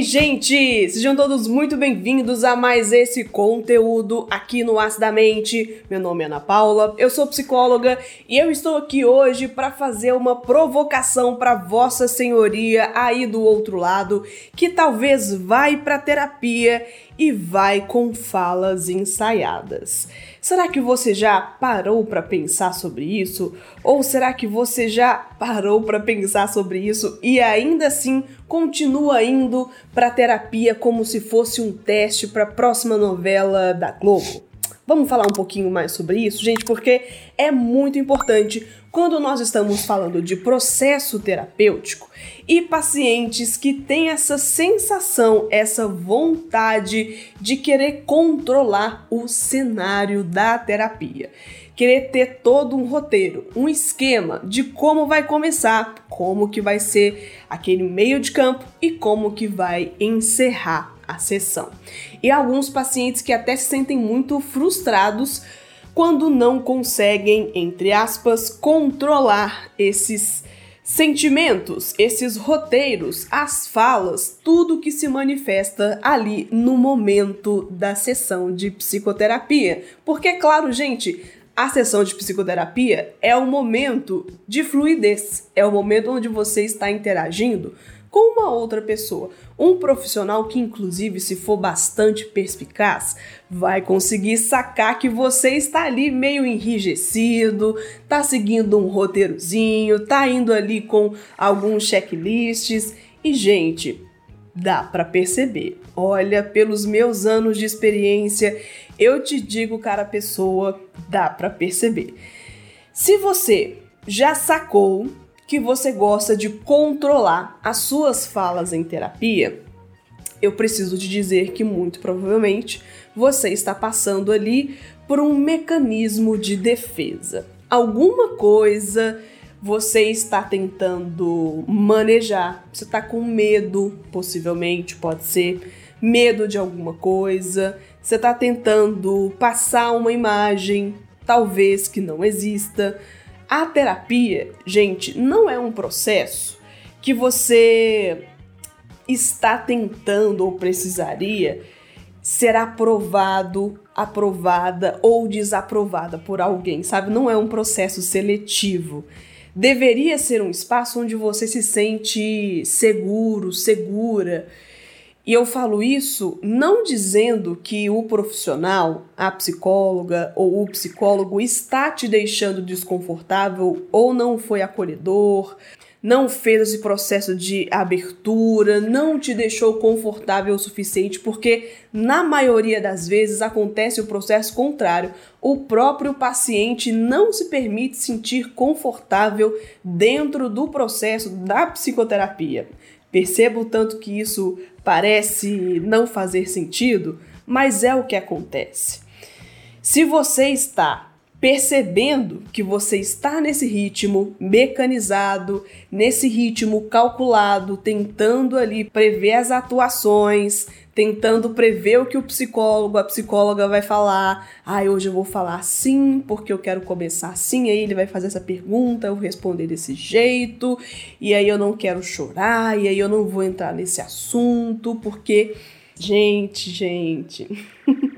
Ei, gente! Sejam todos muito bem-vindos a mais esse conteúdo aqui no Acidamente. Meu nome é Ana Paula, eu sou psicóloga e eu estou aqui hoje para fazer uma provocação para Vossa Senhoria aí do outro lado, que talvez vai para terapia e vai com falas ensaiadas. Será que você já parou para pensar sobre isso? Ou será que você já parou para pensar sobre isso e ainda assim continua indo para terapia como se fosse um teste para a próxima novela da Globo? Vamos falar um pouquinho mais sobre isso, gente, porque é muito importante quando nós estamos falando de processo terapêutico e pacientes que têm essa sensação, essa vontade de querer controlar o cenário da terapia. Querer ter todo um roteiro, um esquema de como vai começar, como que vai ser aquele meio de campo e como que vai encerrar a sessão. E alguns pacientes que até se sentem muito frustrados quando não conseguem, entre aspas, controlar esses sentimentos, esses roteiros, as falas, tudo que se manifesta ali no momento da sessão de psicoterapia. Porque, claro, gente, a sessão de psicoterapia é o momento de fluidez, é o momento onde você está interagindo com uma outra pessoa. Um profissional que, inclusive, se for bastante perspicaz, vai conseguir sacar que você está ali meio enrijecido, tá seguindo um roteirozinho, tá indo ali com alguns checklists e, gente, dá para perceber. Olha, pelos meus anos de experiência, eu te digo, cara, pessoa, dá para perceber. Se você já sacou que você gosta de controlar as suas falas em terapia, eu preciso te dizer que muito provavelmente você está passando ali por um mecanismo de defesa. Alguma coisa você está tentando manejar, você está com medo, possivelmente, pode ser medo de alguma coisa, você está tentando passar uma imagem, talvez que não exista a terapia, gente, não é um processo que você está tentando ou precisaria ser aprovado, aprovada ou desaprovada por alguém, sabe? Não é um processo seletivo. Deveria ser um espaço onde você se sente seguro, segura. E eu falo isso não dizendo que o profissional, a psicóloga ou o psicólogo está te deixando desconfortável ou não foi acolhedor, não fez esse processo de abertura, não te deixou confortável o suficiente, porque na maioria das vezes acontece o processo contrário. O próprio paciente não se permite sentir confortável dentro do processo da psicoterapia. Percebo tanto que isso parece não fazer sentido, mas é o que acontece. Se você está percebendo que você está nesse ritmo mecanizado, nesse ritmo calculado, tentando ali prever as atuações, tentando prever o que o psicólogo, a psicóloga vai falar. Ah, hoje eu vou falar assim porque eu quero começar assim. Aí ele vai fazer essa pergunta, eu vou responder desse jeito. E aí eu não quero chorar, e aí eu não vou entrar nesse assunto porque. Gente, gente.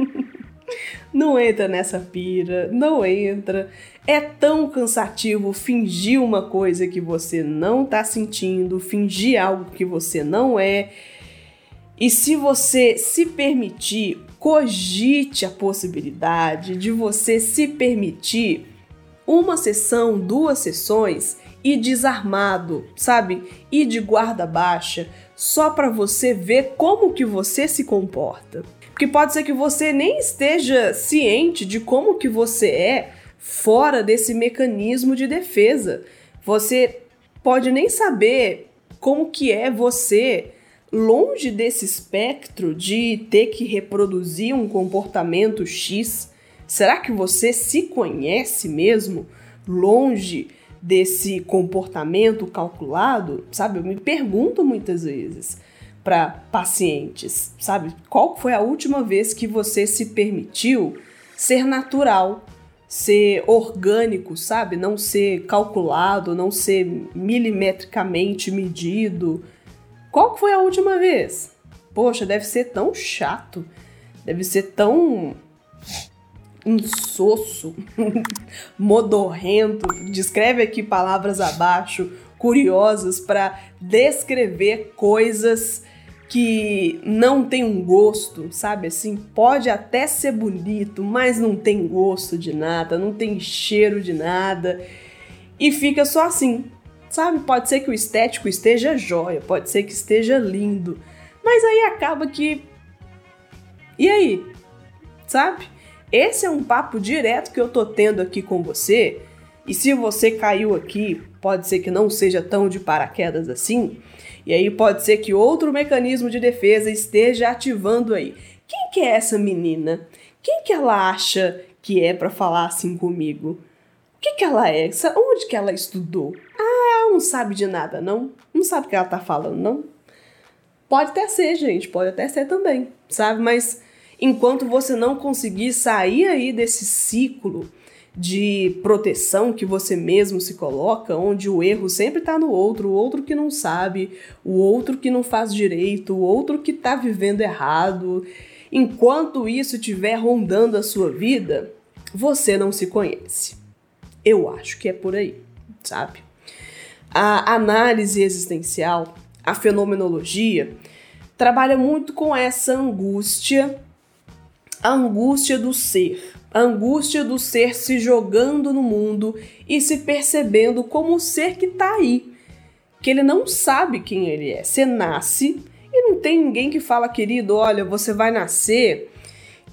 não entra nessa pira, não entra. É tão cansativo fingir uma coisa que você não tá sentindo, fingir algo que você não é. E se você se permitir, cogite a possibilidade de você se permitir uma sessão, duas sessões e desarmado, sabe? E de guarda baixa, só para você ver como que você se comporta. Porque pode ser que você nem esteja ciente de como que você é fora desse mecanismo de defesa. Você pode nem saber como que é você longe desse espectro de ter que reproduzir um comportamento X, será que você se conhece mesmo longe desse comportamento calculado? Sabe, eu me pergunto muitas vezes para pacientes, sabe? Qual foi a última vez que você se permitiu ser natural, ser orgânico, sabe? Não ser calculado, não ser milimetricamente medido, qual foi a última vez? poxa, deve ser tão chato, deve ser tão insosso, modorrento. Descreve aqui palavras abaixo, curiosas, para descrever coisas que não tem um gosto, sabe assim? Pode até ser bonito, mas não tem gosto de nada, não tem cheiro de nada. E fica só assim, sabe? Pode ser que o estético esteja jóia, pode ser que esteja lindo, mas aí acaba que. E aí? Sabe? Esse é um papo direto que eu tô tendo aqui com você. E se você caiu aqui, pode ser que não seja tão de paraquedas assim. E aí pode ser que outro mecanismo de defesa esteja ativando aí. Quem que é essa menina? Quem que ela acha que é para falar assim comigo? O que que ela é? Onde que ela estudou? Ah, ela não sabe de nada, não? Não sabe o que ela tá falando, não? Pode até ser, gente, pode até ser também, sabe? Mas enquanto você não conseguir sair aí desse ciclo de proteção que você mesmo se coloca, onde o erro sempre está no outro, o outro que não sabe, o outro que não faz direito, o outro que está vivendo errado. Enquanto isso estiver rondando a sua vida, você não se conhece. Eu acho que é por aí, sabe? A análise existencial, a fenomenologia, trabalha muito com essa angústia a angústia do ser, a angústia do ser se jogando no mundo e se percebendo como o ser que está aí, que ele não sabe quem ele é. Você nasce e não tem ninguém que fala, querido, olha, você vai nascer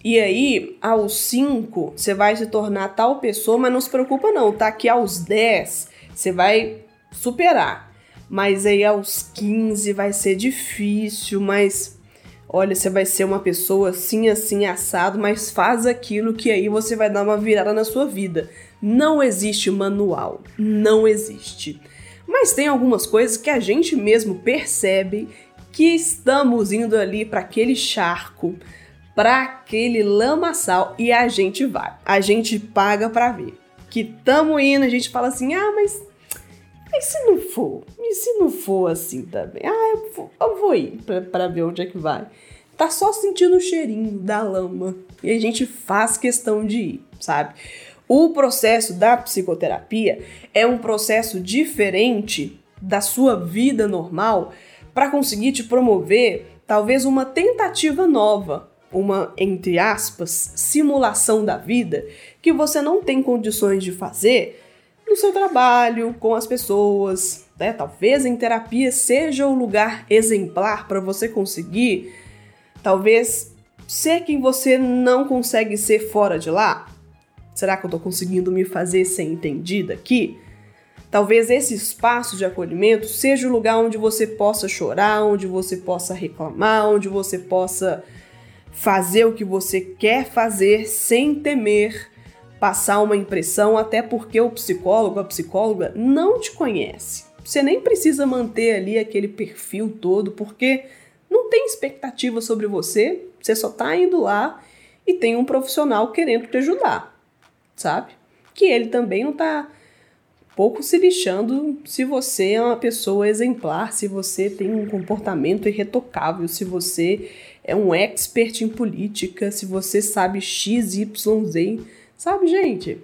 e aí aos 5 você vai se tornar tal pessoa, mas não se preocupa não, tá? Que aos 10 você vai superar. Mas aí aos 15 vai ser difícil, mas olha, você vai ser uma pessoa assim, assim, assado, mas faz aquilo que aí você vai dar uma virada na sua vida. Não existe manual, não existe. Mas tem algumas coisas que a gente mesmo percebe que estamos indo ali para aquele charco, para aquele lamaçal e a gente vai. A gente paga para ver. Que tamo indo, a gente fala assim: "Ah, mas e se não for? E se não for assim também? Ah, eu vou, eu vou ir para ver onde é que vai. Tá só sentindo o cheirinho da lama. E a gente faz questão de ir, sabe? O processo da psicoterapia é um processo diferente da sua vida normal para conseguir te promover talvez uma tentativa nova, uma entre aspas simulação da vida que você não tem condições de fazer no seu trabalho, com as pessoas, né? Talvez em terapia seja o lugar exemplar para você conseguir, talvez, ser quem você não consegue ser fora de lá. Será que eu estou conseguindo me fazer ser entendida aqui? Talvez esse espaço de acolhimento seja o lugar onde você possa chorar, onde você possa reclamar, onde você possa fazer o que você quer fazer sem temer passar uma impressão, até porque o psicólogo, a psicóloga não te conhece. Você nem precisa manter ali aquele perfil todo, porque não tem expectativa sobre você, você só tá indo lá e tem um profissional querendo te ajudar, sabe? Que ele também não tá pouco se lixando se você é uma pessoa exemplar, se você tem um comportamento irretocável, se você é um expert em política, se você sabe X, Y, Z Sabe, gente?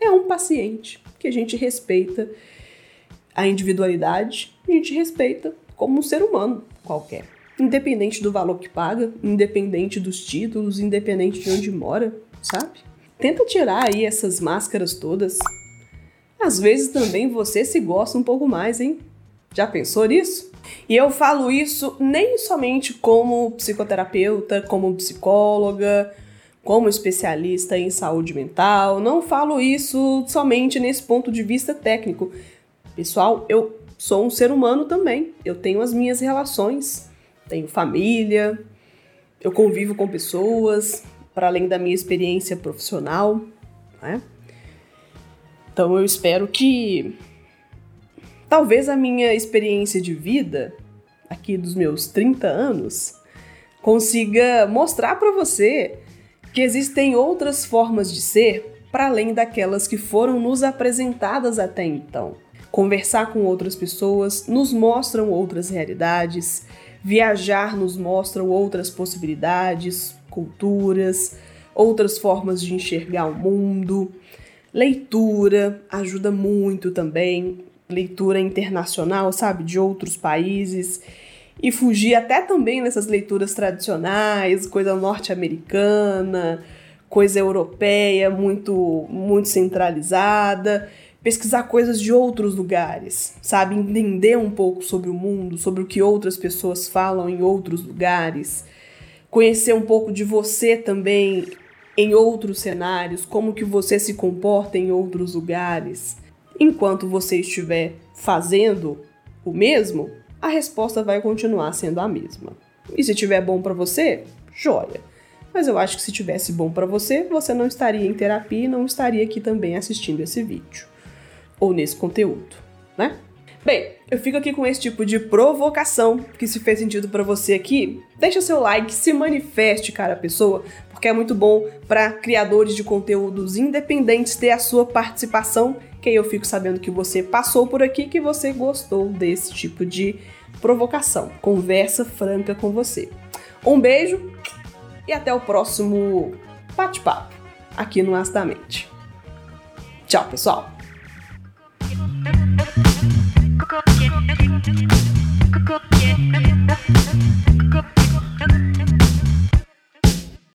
É um paciente que a gente respeita a individualidade, a gente respeita como um ser humano qualquer. Independente do valor que paga, independente dos títulos, independente de onde mora, sabe? Tenta tirar aí essas máscaras todas. Às vezes também você se gosta um pouco mais, hein? Já pensou nisso? E eu falo isso nem somente como psicoterapeuta, como psicóloga, como especialista em saúde mental, não falo isso somente nesse ponto de vista técnico. Pessoal, eu sou um ser humano também. Eu tenho as minhas relações, tenho família, eu convivo com pessoas, para além da minha experiência profissional, né? Então eu espero que talvez a minha experiência de vida aqui dos meus 30 anos consiga mostrar para você que existem outras formas de ser para além daquelas que foram nos apresentadas até então. Conversar com outras pessoas nos mostram outras realidades, Viajar nos mostra outras possibilidades, culturas, outras formas de enxergar o mundo. Leitura ajuda muito também, leitura internacional, sabe, de outros países e fugir até também nessas leituras tradicionais, coisa norte-americana, coisa europeia, muito muito centralizada, pesquisar coisas de outros lugares, sabe, entender um pouco sobre o mundo, sobre o que outras pessoas falam em outros lugares, conhecer um pouco de você também em outros cenários, como que você se comporta em outros lugares. Enquanto você estiver fazendo o mesmo, a resposta vai continuar sendo a mesma. E se tiver bom para você, joia. Mas eu acho que se tivesse bom para você, você não estaria em terapia e não estaria aqui também assistindo esse vídeo ou nesse conteúdo, né? Bem, eu fico aqui com esse tipo de provocação, que se fez sentido para você aqui, deixa seu like, se manifeste, cara, pessoa, porque é muito bom para criadores de conteúdos independentes ter a sua participação, que aí eu fico sabendo que você passou por aqui, que você gostou desse tipo de provocação, conversa franca com você. Um beijo e até o próximo bate-papo aqui no Astamente. Tchau, pessoal!